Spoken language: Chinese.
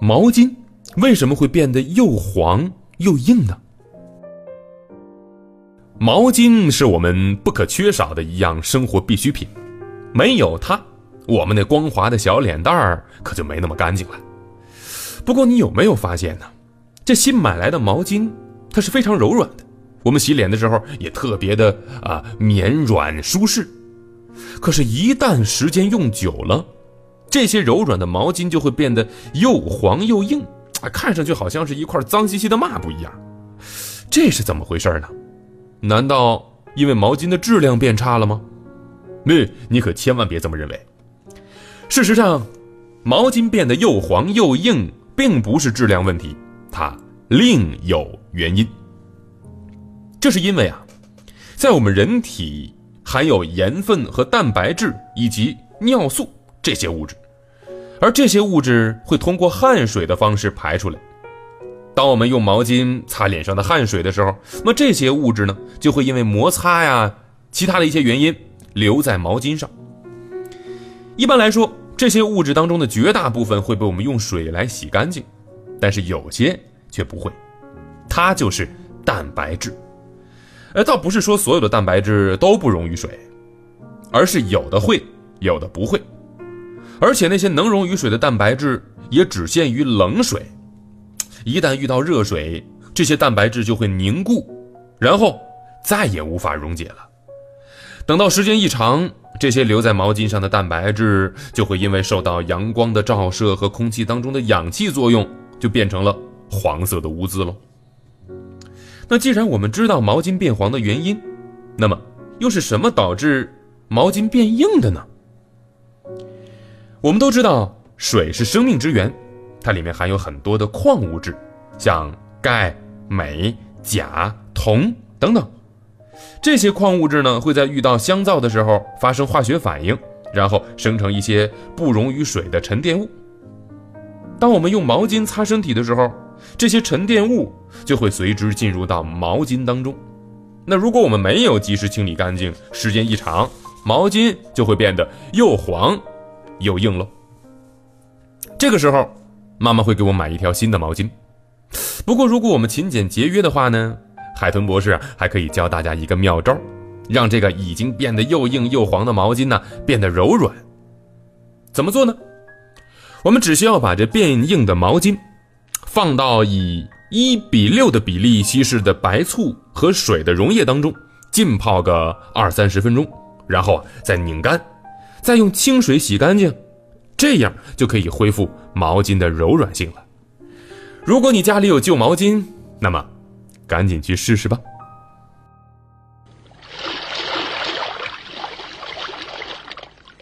毛巾为什么会变得又黄又硬呢？毛巾是我们不可缺少的一样生活必需品，没有它，我们那光滑的小脸蛋儿可就没那么干净了。不过你有没有发现呢？这新买来的毛巾，它是非常柔软的，我们洗脸的时候也特别的啊绵软舒适。可是，一旦时间用久了，这些柔软的毛巾就会变得又黄又硬，啊，看上去好像是一块脏兮兮的抹布一样。这是怎么回事呢？难道因为毛巾的质量变差了吗？那你可千万别这么认为。事实上，毛巾变得又黄又硬，并不是质量问题，它另有原因。这是因为啊，在我们人体含有盐分和蛋白质以及尿素这些物质，而这些物质会通过汗水的方式排出来。当我们用毛巾擦脸上的汗水的时候，那这些物质呢，就会因为摩擦呀，其他的一些原因留在毛巾上。一般来说，这些物质当中的绝大部分会被我们用水来洗干净，但是有些却不会，它就是蛋白质。呃，倒不是说所有的蛋白质都不溶于水，而是有的会，有的不会，而且那些能溶于水的蛋白质也只限于冷水。一旦遇到热水，这些蛋白质就会凝固，然后再也无法溶解了。等到时间一长，这些留在毛巾上的蛋白质就会因为受到阳光的照射和空气当中的氧气作用，就变成了黄色的污渍喽。那既然我们知道毛巾变黄的原因，那么又是什么导致毛巾变硬的呢？我们都知道水是生命之源。它里面含有很多的矿物质，像钙、镁、钾、铜等等。这些矿物质呢，会在遇到香皂的时候发生化学反应，然后生成一些不溶于水的沉淀物。当我们用毛巾擦身体的时候，这些沉淀物就会随之进入到毛巾当中。那如果我们没有及时清理干净，时间一长，毛巾就会变得又黄又硬了。这个时候。妈妈会给我买一条新的毛巾。不过，如果我们勤俭节约的话呢，海豚博士还可以教大家一个妙招，让这个已经变得又硬又黄的毛巾呢变得柔软。怎么做呢？我们只需要把这变硬的毛巾放到以一比六的比例稀释的白醋和水的溶液当中浸泡个二三十分钟，然后再拧干，再用清水洗干净。这样就可以恢复毛巾的柔软性了。如果你家里有旧毛巾，那么赶紧去试试吧。